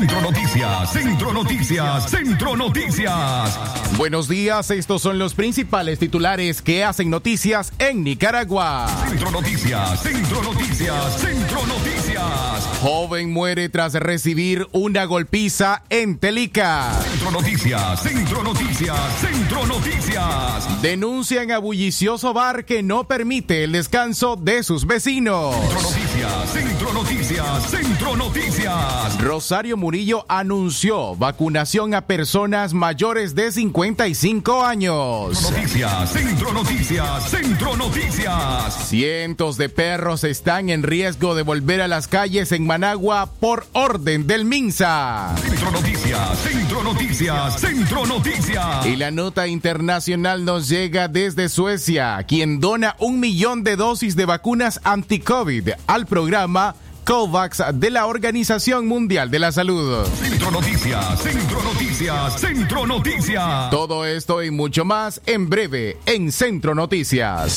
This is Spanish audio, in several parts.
Centro Noticias, Centro Noticias, Centro Noticias. Buenos días, estos son los principales titulares que hacen noticias en Nicaragua. Centro Noticias, Centro Noticias, Centro Noticias. Joven muere tras recibir una golpiza en Telica. Centro Noticias, Centro Noticias, Centro Noticias. Denuncian a bullicioso bar que no permite el descanso de sus vecinos. Centro Noticias, Centro Noticias, Centro Noticias. Rosario Murillo anunció vacunación a personas mayores de 55 años. Centro Noticias, Centro Noticias, Centro Noticias. Cientos de perros están en riesgo de volver a las calles en Managua por orden del MINSA. Centro Noticias, Centro Noticias, Centro Noticias. Y la nota internacional nos llega desde Suecia, quien dona un millón de dosis de vacunas anti-COVID al programa COVAX de la Organización Mundial de la Salud. Centro Noticias, Centro Noticias, Centro Noticias. Todo esto y mucho más en breve en Centro Noticias.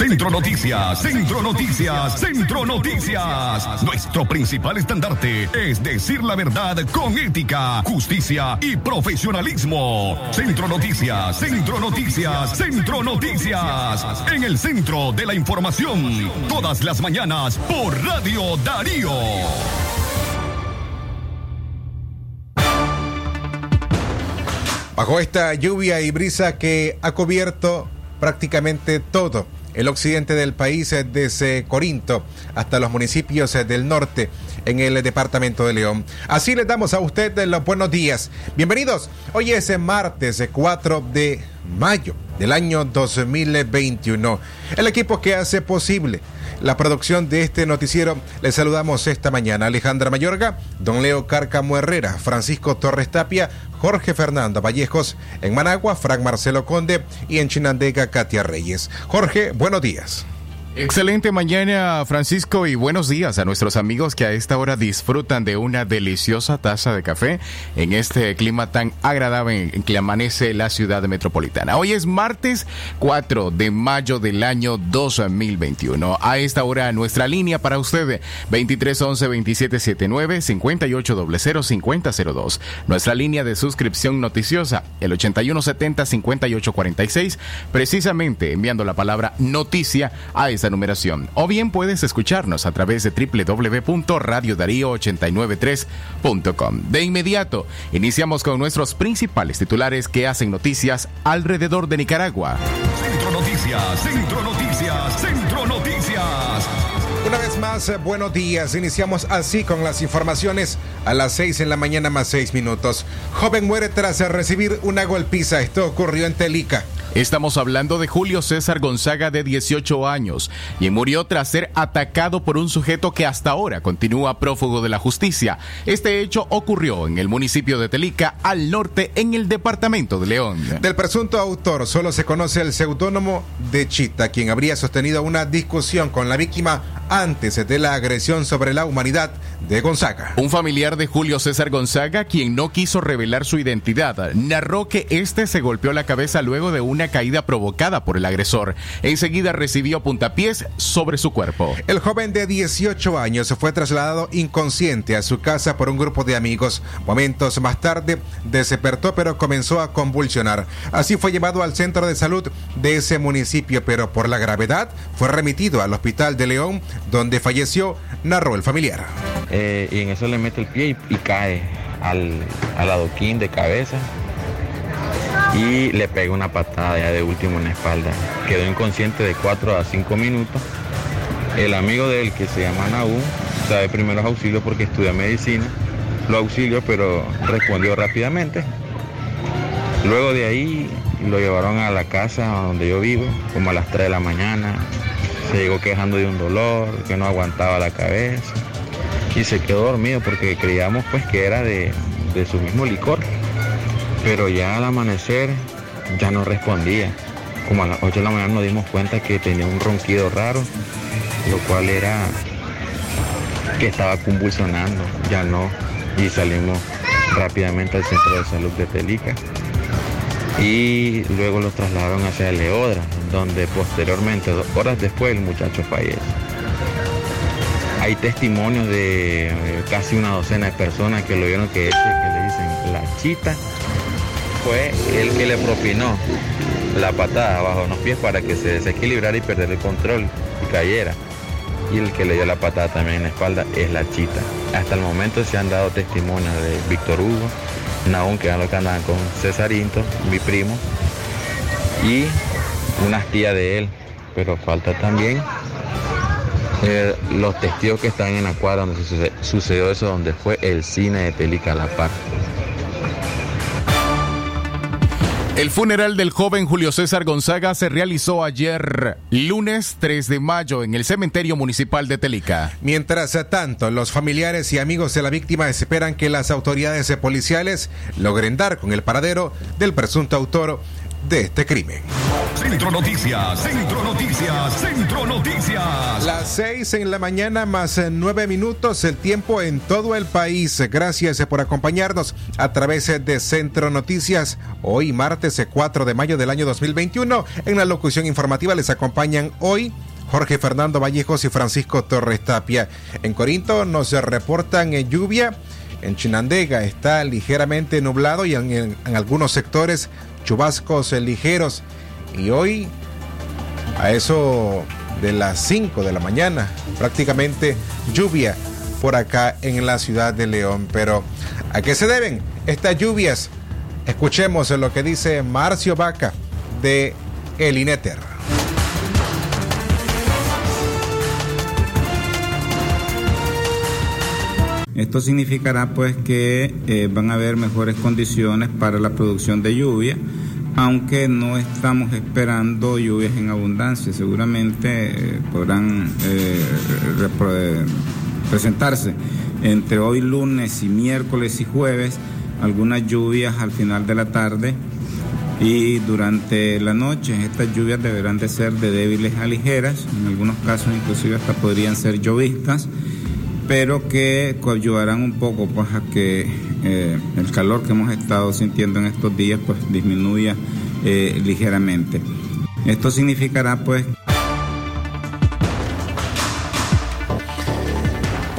Centro Noticias, Centro Noticias, Centro Noticias. Nuestro principal estandarte es decir la verdad con ética, justicia y profesionalismo. Centro Noticias, Centro Noticias, Centro Noticias. En el centro de la información, todas las mañanas por Radio Darío. Bajo esta lluvia y brisa que ha cubierto prácticamente todo el occidente del país, eh, desde Corinto hasta los municipios eh, del norte en el departamento de León. Así les damos a usted los buenos días. Bienvenidos. Hoy es martes 4 de mayo del año 2021. El equipo que hace posible la producción de este noticiero. Les saludamos esta mañana Alejandra Mayorga, don Leo Cárcamo Herrera, Francisco Torres Tapia, Jorge Fernando Vallejos, en Managua, Frank Marcelo Conde y en Chinandega, Katia Reyes. Jorge, buenos días. Excelente mañana, Francisco, y buenos días a nuestros amigos que a esta hora disfrutan de una deliciosa taza de café en este clima tan agradable en que amanece la ciudad metropolitana. Hoy es martes 4 de mayo del año 2021. A esta hora, nuestra línea para usted, 2311-2779-5800-5002. Nuestra línea de suscripción noticiosa, el 8170-5846, precisamente enviando la palabra noticia a esta numeración. O bien puedes escucharnos a través de www.radiodarío893.com. De inmediato, iniciamos con nuestros principales titulares que hacen noticias alrededor de Nicaragua. Centro Noticias, Centro Noticias, Centro Noticias. Una vez más, eh, buenos días. Iniciamos así con las informaciones a las 6 en la mañana más 6 minutos. Joven muere tras recibir una golpiza. Esto ocurrió en Telica. Estamos hablando de Julio César Gonzaga de 18 años y murió tras ser atacado por un sujeto que hasta ahora continúa prófugo de la justicia. Este hecho ocurrió en el municipio de Telica, al norte, en el departamento de León. Del presunto autor solo se conoce el seudónimo de Chita, quien habría sostenido una discusión con la víctima antes de la agresión sobre la humanidad de Gonzaga. Un familiar de Julio César Gonzaga, quien no quiso revelar su identidad, narró que este se golpeó la cabeza luego de una caída provocada por el agresor. Enseguida recibió puntapiés sobre su cuerpo. El joven de 18 años fue trasladado inconsciente a su casa por un grupo de amigos. Momentos más tarde despertó pero comenzó a convulsionar. Así fue llevado al centro de salud de ese municipio, pero por la gravedad fue remitido al hospital de León, donde falleció, narró el familiar. Eh, y en eso le mete el pie y, y cae al, al adoquín de cabeza y le pega una patada ya de último en la espalda. Quedó inconsciente de 4 a 5 minutos. El amigo de él, que se llama Naú, sabe primeros auxilios porque estudia medicina, lo auxilió, pero respondió rápidamente. Luego de ahí lo llevaron a la casa donde yo vivo, como a las 3 de la mañana. Se llegó quejando de un dolor, que no aguantaba la cabeza. Y se quedó dormido porque creíamos pues que era de, de su mismo licor pero ya al amanecer ya no respondía. Como a las 8 de la mañana nos dimos cuenta que tenía un ronquido raro, lo cual era que estaba convulsionando, ya no, y salimos rápidamente al centro de salud de Telica y luego lo trasladaron hacia Leodra, donde posteriormente, dos horas después, el muchacho fallece. Hay testimonios de eh, casi una docena de personas que lo vieron que le dicen la chita fue el que le propinó la patada bajo los pies para que se desequilibrara y perder el control y cayera. Y el que le dio la patada también en la espalda es la chita. Hasta el momento se han dado testimonios de Víctor Hugo, Naún, que eran que andaban con Cesarinto, mi primo, y unas tías de él. Pero falta también eh, los testigos que están en la cuadra donde sucedió eso, donde fue el cine de Pelica La Par. El funeral del joven Julio César Gonzaga se realizó ayer, lunes 3 de mayo, en el cementerio municipal de Telica. Mientras tanto, los familiares y amigos de la víctima esperan que las autoridades policiales logren dar con el paradero del presunto autor de este crimen. Centro Noticias, Centro Noticias, Centro Noticias. Las seis en la mañana más nueve minutos, el tiempo en todo el país. Gracias por acompañarnos a través de Centro Noticias. Hoy, martes 4 de mayo del año 2021, en la locución informativa les acompañan hoy. Jorge Fernando Vallejos y Francisco Torres Tapia. En Corinto nos reportan lluvia. En Chinandega está ligeramente nublado y en, en algunos sectores chubascos ligeros. Y hoy, a eso de las 5 de la mañana, prácticamente lluvia por acá en la ciudad de León. Pero, ¿a qué se deben estas lluvias? Escuchemos lo que dice Marcio Vaca de El Ineter. Esto significará pues que eh, van a haber mejores condiciones para la producción de lluvia, aunque no estamos esperando lluvias en abundancia. Seguramente eh, podrán eh, presentarse. Entre hoy lunes y miércoles y jueves algunas lluvias al final de la tarde y durante la noche. Estas lluvias deberán de ser de débiles a ligeras, en algunos casos inclusive hasta podrían ser llovistas pero que ayudarán un poco pues, a que eh, el calor que hemos estado sintiendo en estos días pues, disminuya eh, ligeramente. Esto significará pues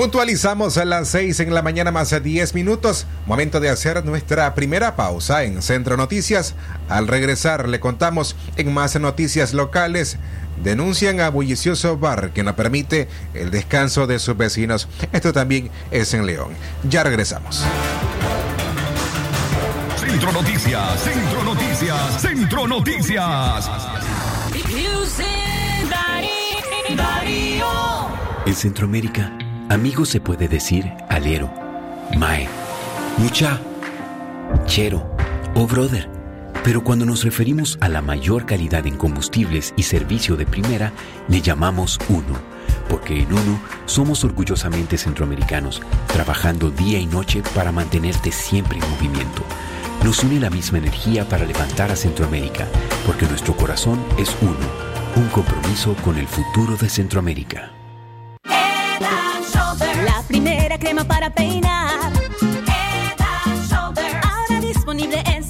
Puntualizamos a las 6 en la mañana más de 10 minutos. Momento de hacer nuestra primera pausa en Centro Noticias. Al regresar le contamos en más noticias locales denuncian a bullicioso bar que no permite el descanso de sus vecinos. Esto también es en León. Ya regresamos. Centro Noticias, Centro Noticias, Centro Noticias. En Centroamérica, amigo se puede decir alero, mae, mucha, chero o brother. Pero cuando nos referimos a la mayor calidad en combustibles y servicio de primera, le llamamos UNO, porque en UNO somos orgullosamente centroamericanos, trabajando día y noche para mantenerte siempre en movimiento. Nos une la misma energía para levantar a Centroamérica, porque nuestro corazón es uno, un compromiso con el futuro de Centroamérica. Crema para peinar. Ahora disponible en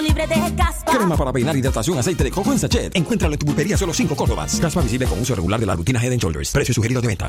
libre de caspa. Crema para peinar, hidratación, aceite de coco en sachet. Encuéntralo en tu pulpería solo 5 Córdobas. Caspa visible con uso regular de la rutina Head Shoulders. Precio sugerido de venta.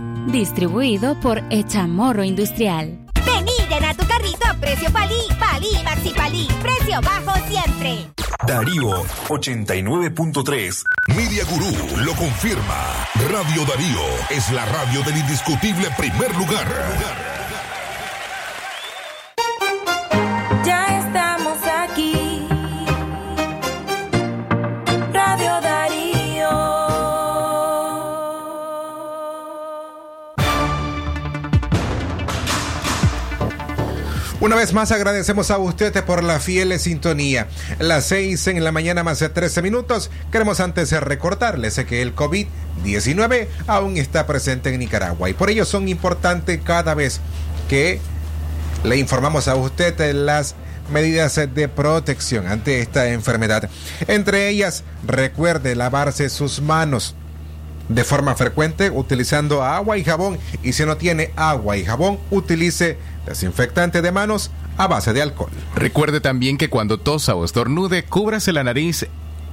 Distribuido por Echamorro Industrial. Vení, llena tu carrito a precio palí, palí, maxi palí, precio bajo siempre. Darío 89.3. Media Gurú lo confirma. Radio Darío es la radio del indiscutible primer lugar. Una vez más agradecemos a ustedes por la fiel sintonía. Las 6 en la mañana más de 13 minutos. Queremos antes recordarles que el COVID-19 aún está presente en Nicaragua y por ello son importantes cada vez que le informamos a usted las medidas de protección ante esta enfermedad. Entre ellas, recuerde lavarse sus manos de forma frecuente utilizando agua y jabón y si no tiene agua y jabón utilice desinfectante de manos a base de alcohol. Recuerde también que cuando tosa o estornude, cúbrase la nariz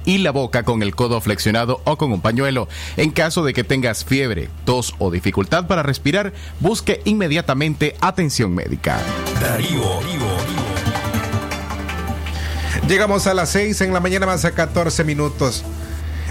y la boca con el codo flexionado o con un pañuelo. En caso de que tengas fiebre, tos o dificultad para respirar, busque inmediatamente atención médica. Darío. Llegamos a las 6 en la mañana más a 14 minutos.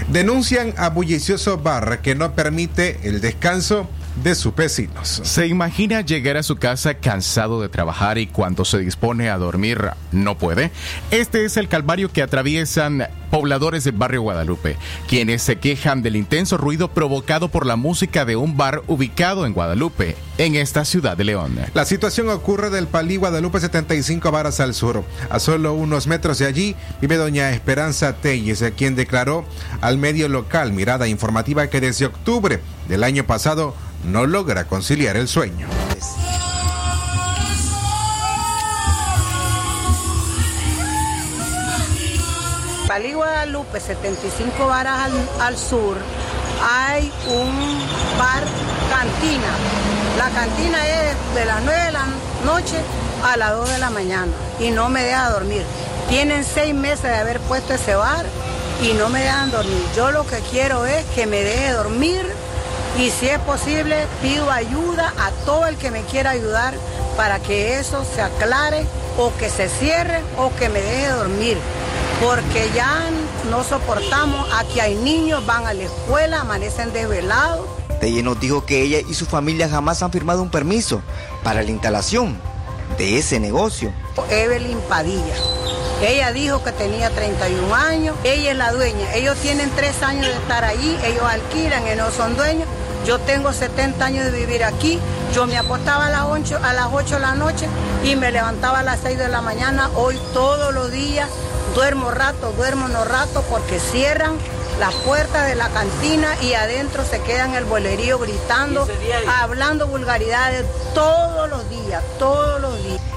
Denuncian a bullicioso bar que no permite el descanso de sus vecinos. ¿Se imagina llegar a su casa cansado de trabajar y cuando se dispone a dormir no puede? Este es el calvario que atraviesan pobladores del barrio Guadalupe, quienes se quejan del intenso ruido provocado por la música de un bar ubicado en Guadalupe, en esta ciudad de León. La situación ocurre del Palí Guadalupe 75 varas al sur. A solo unos metros de allí vive doña Esperanza Telles, quien declaró al medio local Mirada Informativa que desde octubre del año pasado no logra conciliar el sueño. Palí Guadalupe, 75 varas al, al sur, hay un bar cantina. La cantina es de las 9 de la noche a las 2 de la mañana y no me deja dormir. Tienen seis meses de haber puesto ese bar y no me dejan dormir. Yo lo que quiero es que me deje dormir y si es posible pido ayuda a todo el que me quiera ayudar para que eso se aclare o que se cierre o que me deje dormir. Porque ya no soportamos, aquí hay niños, van a la escuela, amanecen desvelados. Ella nos dijo que ella y su familia jamás han firmado un permiso para la instalación de ese negocio. Evelyn Padilla. Ella dijo que tenía 31 años, ella es la dueña. Ellos tienen tres años de estar allí, ellos alquilan, ellos no son dueños. Yo tengo 70 años de vivir aquí. Yo me acostaba a las 8, a las 8 de la noche y me levantaba a las 6 de la mañana. Hoy todos los días duermo rato, duermo no rato porque cierran las puertas de la cantina y adentro se quedan el bolerío gritando, hablando vulgaridades todos los días, todos los días.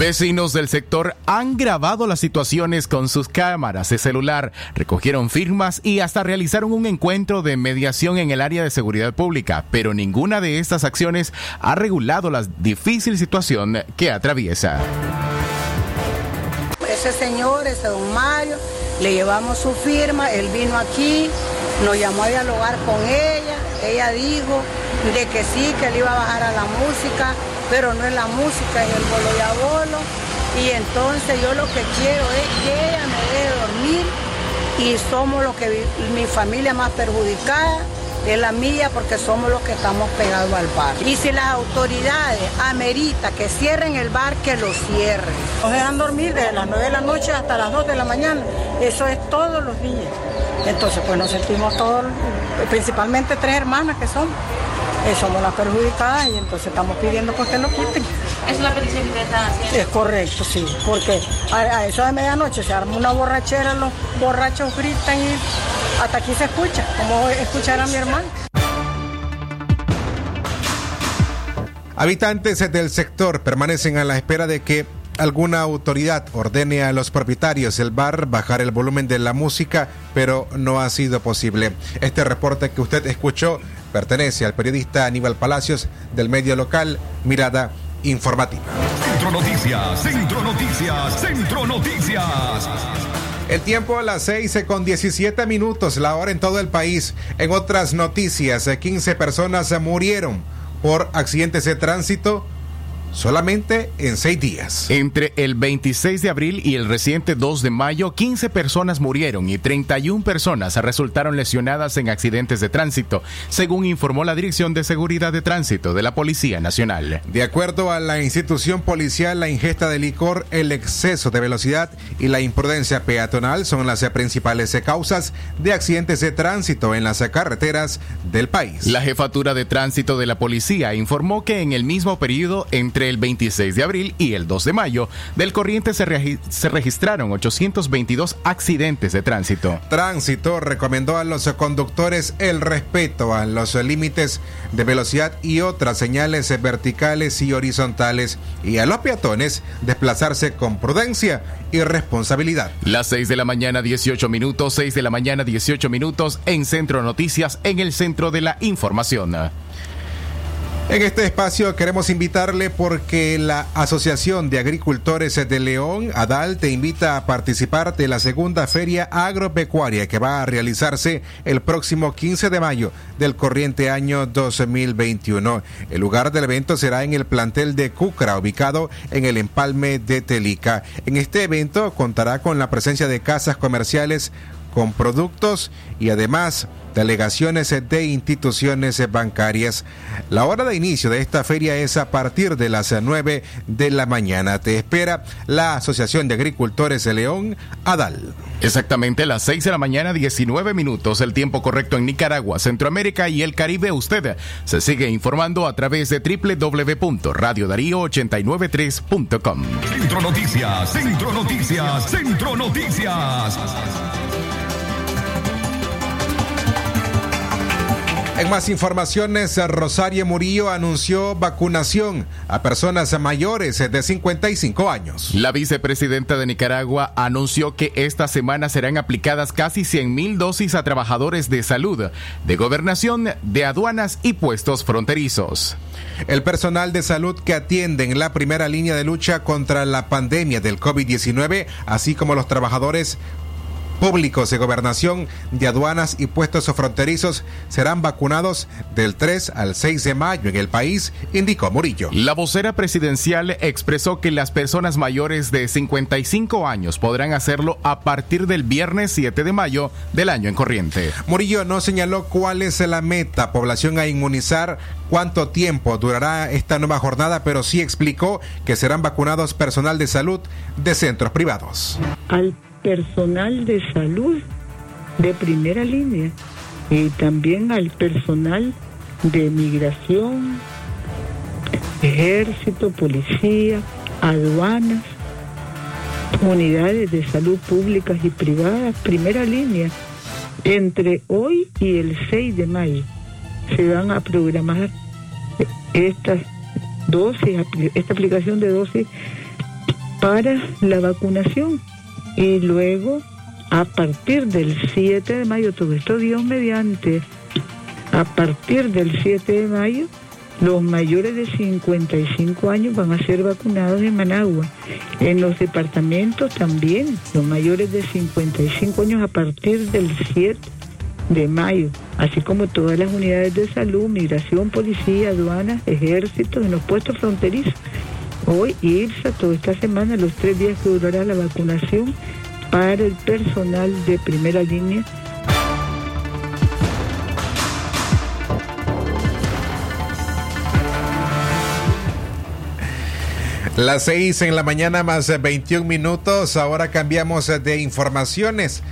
Vecinos del sector han grabado las situaciones con sus cámaras de celular, recogieron firmas y hasta realizaron un encuentro de mediación en el área de seguridad pública, pero ninguna de estas acciones ha regulado la difícil situación que atraviesa. Ese señor, ese don Mario, le llevamos su firma, él vino aquí, nos llamó a dialogar con ella, ella dijo de que sí, que él iba a bajar a la música, pero no es la música, es el bolo y a bolo. Y entonces yo lo que quiero es que ella me deje dormir y somos los que mi familia más perjudicada es la mía porque somos los que estamos pegados al bar. Y si las autoridades amerita que cierren el bar, que lo cierren. Nos dejan dormir desde las 9 de la noche hasta las 2 de la mañana. Eso es todos los días. Entonces, pues nos sentimos todos, principalmente tres hermanas que somos. Eh, somos las perjudicadas y entonces estamos pidiendo pues que lo quiten. ¿Es la petición que ustedes están haciendo? Es correcto, sí, porque a, a eso de medianoche se arma una borrachera, los borrachos gritan y hasta aquí se escucha, como escuchar a mi hermano. Habitantes del sector permanecen a la espera de que alguna autoridad ordene a los propietarios del bar bajar el volumen de la música, pero no ha sido posible. Este reporte que usted escuchó pertenece al periodista Aníbal Palacios del medio local Mirada Informativa. Centro Noticias, Centro Noticias, Centro Noticias. El tiempo a las 6 con 17 minutos, la hora en todo el país. En otras noticias, 15 personas murieron por accidentes de tránsito solamente en seis días. Entre el 26 de abril y el reciente 2 de mayo, 15 personas murieron y 31 personas resultaron lesionadas en accidentes de tránsito, según informó la Dirección de Seguridad de Tránsito de la Policía Nacional. De acuerdo a la institución policial, la ingesta de licor, el exceso de velocidad y la imprudencia peatonal son las principales causas de accidentes de tránsito en las carreteras del país. La jefatura de tránsito de la policía informó que en el mismo periodo entre el 26 de abril y el 2 de mayo del corriente se, se registraron 822 accidentes de tránsito. Tránsito recomendó a los conductores el respeto a los límites de velocidad y otras señales verticales y horizontales y a los peatones desplazarse con prudencia y responsabilidad. Las 6 de la mañana 18 minutos, 6 de la mañana 18 minutos en Centro Noticias en el centro de la información. En este espacio queremos invitarle porque la Asociación de Agricultores de León, ADAL, te invita a participar de la segunda feria agropecuaria que va a realizarse el próximo 15 de mayo del corriente año 2021. El lugar del evento será en el plantel de Cucra, ubicado en el empalme de Telica. En este evento contará con la presencia de casas comerciales con productos y además delegaciones de instituciones bancarias. La hora de inicio de esta feria es a partir de las 9 de la mañana. Te espera la Asociación de Agricultores de León, ADAL. Exactamente las 6 de la mañana, 19 minutos, el tiempo correcto en Nicaragua, Centroamérica y el Caribe. Usted se sigue informando a través de www.radiodarío893.com. Centro Noticias, Centro Noticias, Centro Noticias. En más informaciones, Rosario Murillo anunció vacunación a personas mayores de 55 años. La vicepresidenta de Nicaragua anunció que esta semana serán aplicadas casi 100 mil dosis a trabajadores de salud, de gobernación, de aduanas y puestos fronterizos. El personal de salud que atiende en la primera línea de lucha contra la pandemia del COVID-19, así como los trabajadores públicos de gobernación, de aduanas y puestos fronterizos serán vacunados del 3 al 6 de mayo en el país, indicó Murillo. La vocera presidencial expresó que las personas mayores de 55 años podrán hacerlo a partir del viernes 7 de mayo del año en corriente. Murillo no señaló cuál es la meta, población a inmunizar, cuánto tiempo durará esta nueva jornada, pero sí explicó que serán vacunados personal de salud de centros privados. Al personal de salud de primera línea y también al personal de migración, ejército, policía, aduanas, unidades de salud públicas y privadas, primera línea. Entre hoy y el 6 de mayo se van a programar estas dosis, esta aplicación de dosis para la vacunación y luego a partir del 7 de mayo, todo esto Dios mediante, a partir del 7 de mayo, los mayores de 55 años van a ser vacunados en Managua. En los departamentos también, los mayores de 55 años a partir del 7 de mayo, así como todas las unidades de salud, migración, policía, aduanas, ejército, en los puestos fronterizos. Hoy IRSA, toda esta semana, los tres días que durará la vacunación para el personal de primera línea. Las seis en la mañana más 21 minutos. Ahora cambiamos de informaciones.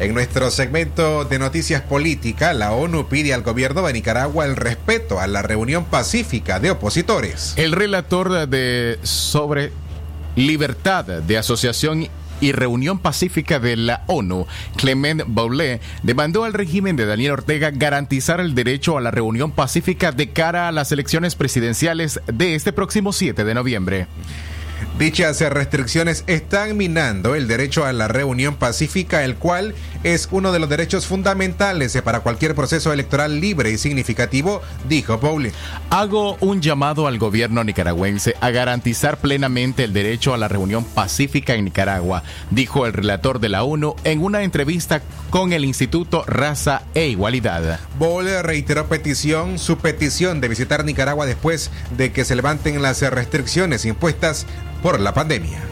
En nuestro segmento de noticias políticas, la ONU pide al gobierno de Nicaragua el respeto a la reunión pacífica de opositores. El relator de sobre libertad de asociación y reunión pacífica de la ONU, Clement Boulet, demandó al régimen de Daniel Ortega garantizar el derecho a la reunión pacífica de cara a las elecciones presidenciales de este próximo 7 de noviembre. Dichas restricciones están minando el derecho a la reunión pacífica, el cual es uno de los derechos fundamentales para cualquier proceso electoral libre y significativo, dijo Pauli. Hago un llamado al gobierno nicaragüense a garantizar plenamente el derecho a la reunión pacífica en Nicaragua, dijo el relator de la ONU en una entrevista con el Instituto Raza e Igualdad. Bowl reiteró petición, su petición de visitar Nicaragua después de que se levanten las restricciones impuestas por la pandemia.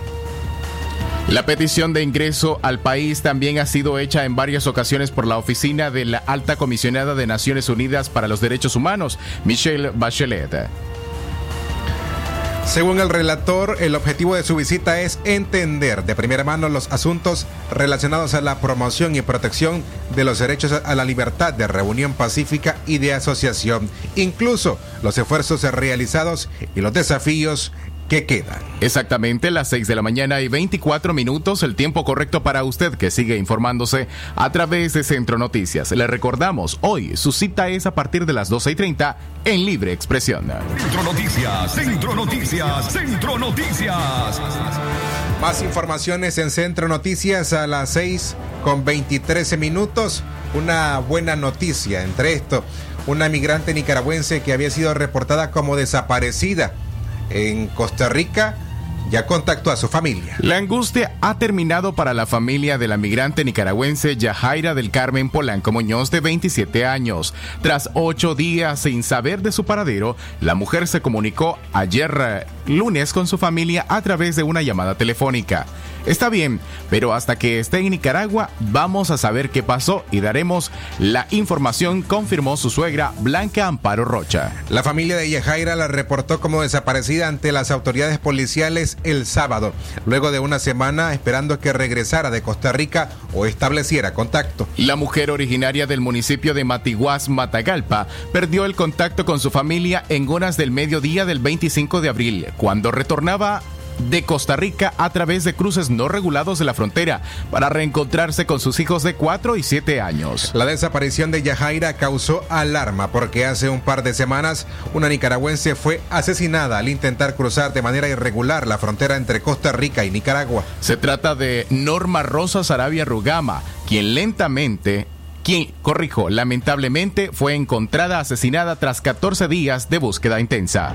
La petición de ingreso al país también ha sido hecha en varias ocasiones por la oficina de la alta comisionada de Naciones Unidas para los Derechos Humanos, Michelle Bachelet. Según el relator, el objetivo de su visita es entender de primera mano los asuntos relacionados a la promoción y protección de los derechos a la libertad de reunión pacífica y de asociación, incluso los esfuerzos realizados y los desafíos que quedan. Exactamente las 6 de la mañana y 24 minutos, el tiempo correcto para usted que sigue informándose a través de Centro Noticias. Le recordamos, hoy su cita es a partir de las 12 y 30 en Libre Expresión. Centro Noticias, Centro Noticias, Centro Noticias. Más informaciones en Centro Noticias a las 6 con 23 minutos. Una buena noticia entre esto. Una migrante nicaragüense que había sido reportada como desaparecida en Costa Rica ya contactó a su familia. La angustia ha terminado para la familia de la migrante nicaragüense Yajaira del Carmen Polanco Muñoz de 27 años. Tras ocho días sin saber de su paradero, la mujer se comunicó ayer eh, lunes con su familia a través de una llamada telefónica. Está bien, pero hasta que esté en Nicaragua vamos a saber qué pasó y daremos la información, confirmó su suegra Blanca Amparo Rocha. La familia de Yajaira la reportó como desaparecida ante las autoridades policiales el sábado, luego de una semana esperando que regresara de Costa Rica o estableciera contacto. La mujer originaria del municipio de Matiguás, Matagalpa, perdió el contacto con su familia en horas del mediodía del 25 de abril, cuando retornaba de Costa Rica a través de cruces no regulados de la frontera para reencontrarse con sus hijos de 4 y 7 años. La desaparición de Yajaira causó alarma porque hace un par de semanas una nicaragüense fue asesinada al intentar cruzar de manera irregular la frontera entre Costa Rica y Nicaragua. Se trata de Norma Rosa Sarabia Rugama, quien lentamente quien, corrijo, lamentablemente fue encontrada asesinada tras 14 días de búsqueda intensa.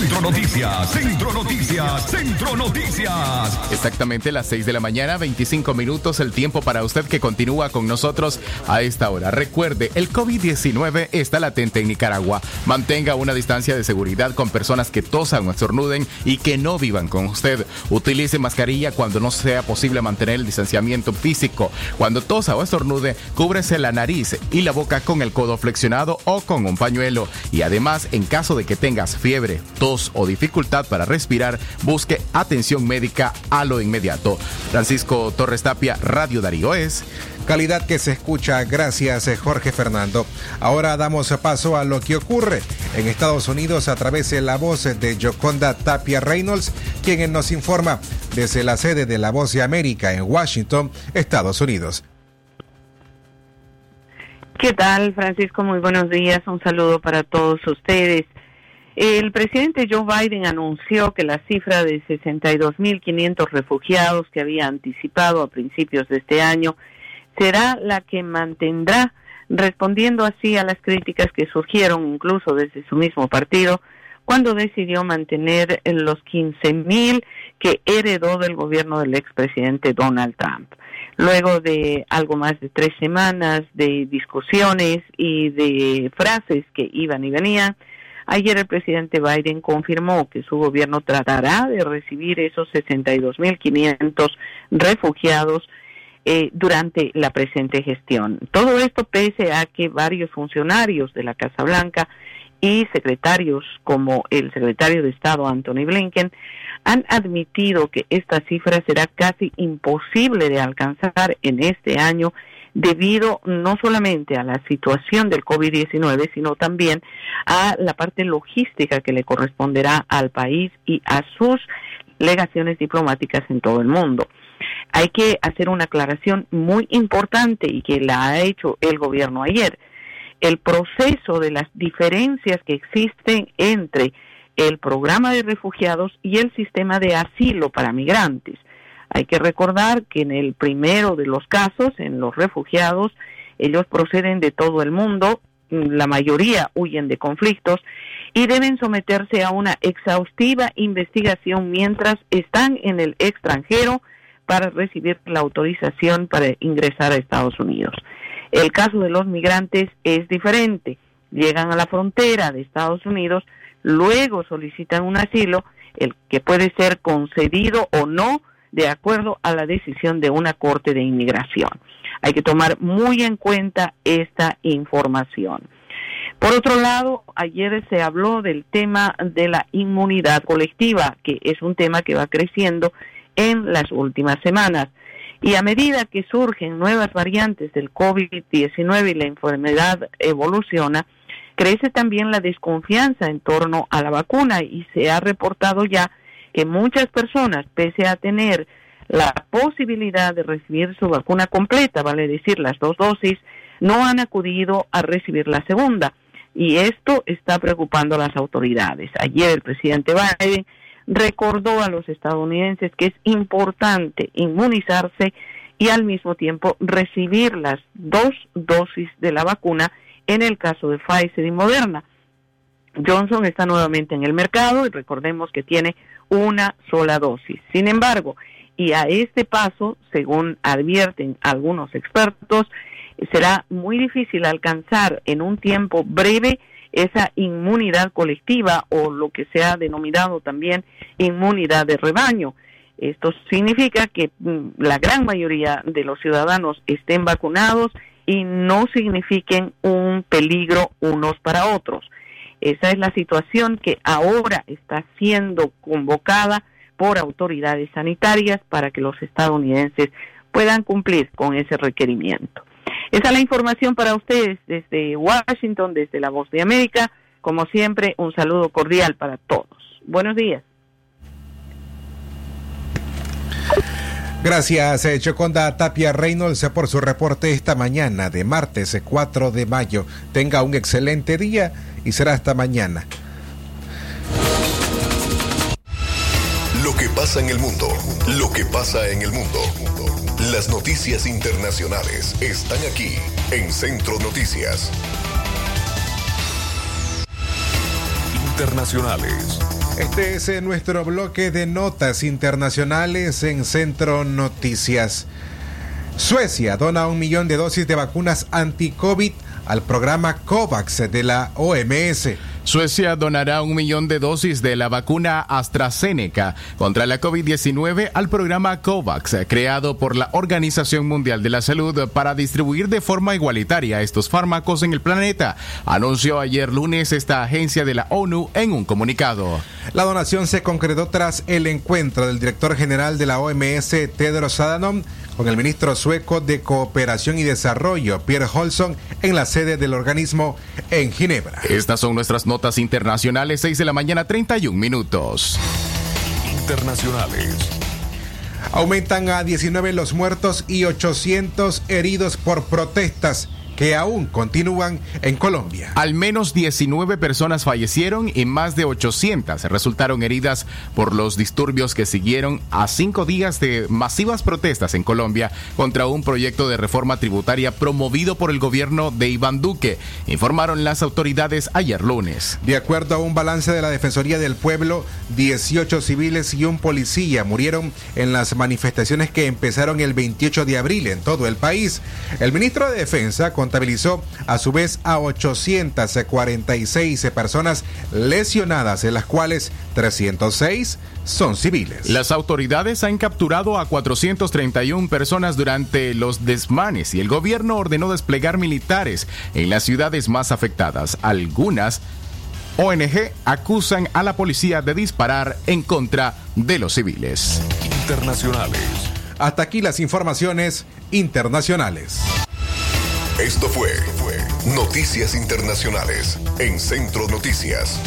Centro Noticias, Centro Noticias, Centro Noticias. Exactamente las 6 de la mañana, 25 minutos, el tiempo para usted que continúa con nosotros a esta hora. Recuerde, el COVID-19 está latente en Nicaragua. Mantenga una distancia de seguridad con personas que tosan o estornuden y que no vivan con usted. Utilice mascarilla cuando no sea posible mantener el distanciamiento físico. Cuando tosa o estornude, cúbrese la nariz y la boca con el codo flexionado o con un pañuelo. Y además, en caso de que tengas fiebre, tos o dificultad para respirar, busque atención médica a lo inmediato. Francisco Torres Tapia, Radio Darío es. Calidad que se escucha, gracias eh, Jorge Fernando. Ahora damos paso a lo que ocurre en Estados Unidos a través de la voz de Joconda Tapia Reynolds, quien nos informa desde la sede de La Voz de América en Washington, Estados Unidos. ¿Qué tal, Francisco? Muy buenos días. Un saludo para todos ustedes. El presidente Joe Biden anunció que la cifra de 62.500 refugiados que había anticipado a principios de este año será la que mantendrá, respondiendo así a las críticas que surgieron incluso desde su mismo partido cuando decidió mantener los 15.000 que heredó del gobierno del expresidente Donald Trump. Luego de algo más de tres semanas de discusiones y de frases que iban y venían, Ayer el presidente Biden confirmó que su gobierno tratará de recibir esos 62.500 refugiados eh, durante la presente gestión. Todo esto pese a que varios funcionarios de la Casa Blanca y secretarios como el secretario de Estado Anthony Blinken han admitido que esta cifra será casi imposible de alcanzar en este año debido no solamente a la situación del COVID-19, sino también a la parte logística que le corresponderá al país y a sus legaciones diplomáticas en todo el mundo. Hay que hacer una aclaración muy importante y que la ha hecho el gobierno ayer. El proceso de las diferencias que existen entre el programa de refugiados y el sistema de asilo para migrantes. Hay que recordar que en el primero de los casos, en los refugiados, ellos proceden de todo el mundo, la mayoría huyen de conflictos y deben someterse a una exhaustiva investigación mientras están en el extranjero para recibir la autorización para ingresar a Estados Unidos. El caso de los migrantes es diferente. Llegan a la frontera de Estados Unidos, luego solicitan un asilo, el que puede ser concedido o no de acuerdo a la decisión de una corte de inmigración. Hay que tomar muy en cuenta esta información. Por otro lado, ayer se habló del tema de la inmunidad colectiva, que es un tema que va creciendo en las últimas semanas. Y a medida que surgen nuevas variantes del COVID-19 y la enfermedad evoluciona, crece también la desconfianza en torno a la vacuna y se ha reportado ya que muchas personas, pese a tener la posibilidad de recibir su vacuna completa, vale decir las dos dosis, no han acudido a recibir la segunda y esto está preocupando a las autoridades. Ayer el presidente Biden recordó a los estadounidenses que es importante inmunizarse y al mismo tiempo recibir las dos dosis de la vacuna en el caso de Pfizer y Moderna. Johnson está nuevamente en el mercado y recordemos que tiene una sola dosis. Sin embargo, y a este paso, según advierten algunos expertos, será muy difícil alcanzar en un tiempo breve esa inmunidad colectiva o lo que se ha denominado también inmunidad de rebaño. Esto significa que mm, la gran mayoría de los ciudadanos estén vacunados y no signifiquen un peligro unos para otros. Esa es la situación que ahora está siendo convocada por autoridades sanitarias para que los estadounidenses puedan cumplir con ese requerimiento. Esa es la información para ustedes desde Washington, desde La Voz de América. Como siempre, un saludo cordial para todos. Buenos días. Gracias, eh, Choconda Tapia Reynolds, por su reporte esta mañana de martes 4 eh, de mayo. Tenga un excelente día y será hasta mañana. Lo que pasa en el mundo, lo que pasa en el mundo. Las noticias internacionales están aquí en Centro Noticias. Internacionales. Este es eh, nuestro bloque de notas internacionales en Centro Noticias. Suecia dona un millón de dosis de vacunas anti-COVID al programa COVAX de la OMS. Suecia donará un millón de dosis de la vacuna AstraZeneca contra la COVID-19 al programa COVAX, creado por la Organización Mundial de la Salud para distribuir de forma igualitaria estos fármacos en el planeta, anunció ayer lunes esta agencia de la ONU en un comunicado. La donación se concretó tras el encuentro del director general de la OMS, Tedros Adhanom, con el ministro sueco de Cooperación y Desarrollo, Pierre Holson, en la sede del organismo en Ginebra. Estas son nuestras notas internacionales, 6 de la mañana, 31 minutos. Internacionales. Aumentan a 19 los muertos y 800 heridos por protestas que aún continúan en Colombia. Al menos 19 personas fallecieron y más de 800 resultaron heridas por los disturbios que siguieron a cinco días de masivas protestas en Colombia contra un proyecto de reforma tributaria promovido por el gobierno de Iván Duque, informaron las autoridades ayer lunes. De acuerdo a un balance de la Defensoría del Pueblo, 18 civiles y un policía murieron en las manifestaciones que empezaron el 28 de abril en todo el país. El ministro de Defensa contabilizó a su vez a 846 personas lesionadas, de las cuales 306 son civiles. Las autoridades han capturado a 431 personas durante los desmanes y el gobierno ordenó desplegar militares en las ciudades más afectadas, algunas ONG acusan a la policía de disparar en contra de los civiles. Internacionales. Hasta aquí las informaciones internacionales. Esto fue, Noticias Internacionales en Centro Noticias.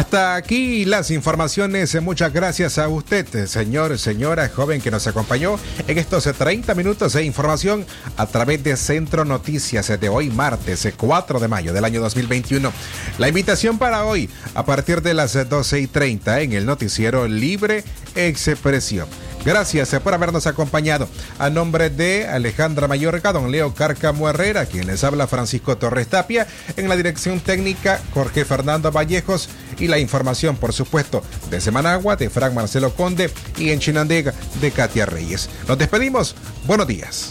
Hasta aquí las informaciones. Muchas gracias a usted, señor, señora, joven que nos acompañó en estos 30 minutos de información a través de Centro Noticias de hoy, martes 4 de mayo del año 2021. La invitación para hoy, a partir de las 12 y 30 en el noticiero Libre Expresión. Gracias por habernos acompañado. A nombre de Alejandra Mayorga, don Leo Cárcamo Herrera, quien les habla Francisco Torres Tapia, en la dirección técnica Jorge Fernando Vallejos y la información, por supuesto, de Semanagua, de Frank Marcelo Conde y en Chinandega de Katia Reyes. Nos despedimos. Buenos días.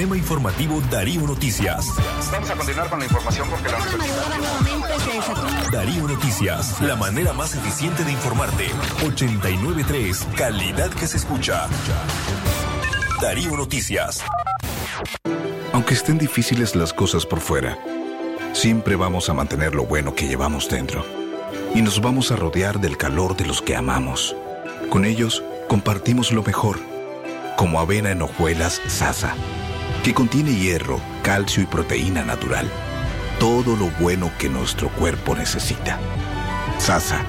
Sistema Informativo Darío Noticias. Vamos a continuar con la información porque la Darío Noticias, la manera más eficiente de informarte. 893, calidad que se escucha. Darío Noticias. Aunque estén difíciles las cosas por fuera, siempre vamos a mantener lo bueno que llevamos dentro. Y nos vamos a rodear del calor de los que amamos. Con ellos compartimos lo mejor, como avena en hojuelas Sasa, que contiene hierro, calcio y proteína natural. Todo lo bueno que nuestro cuerpo necesita. Sasa,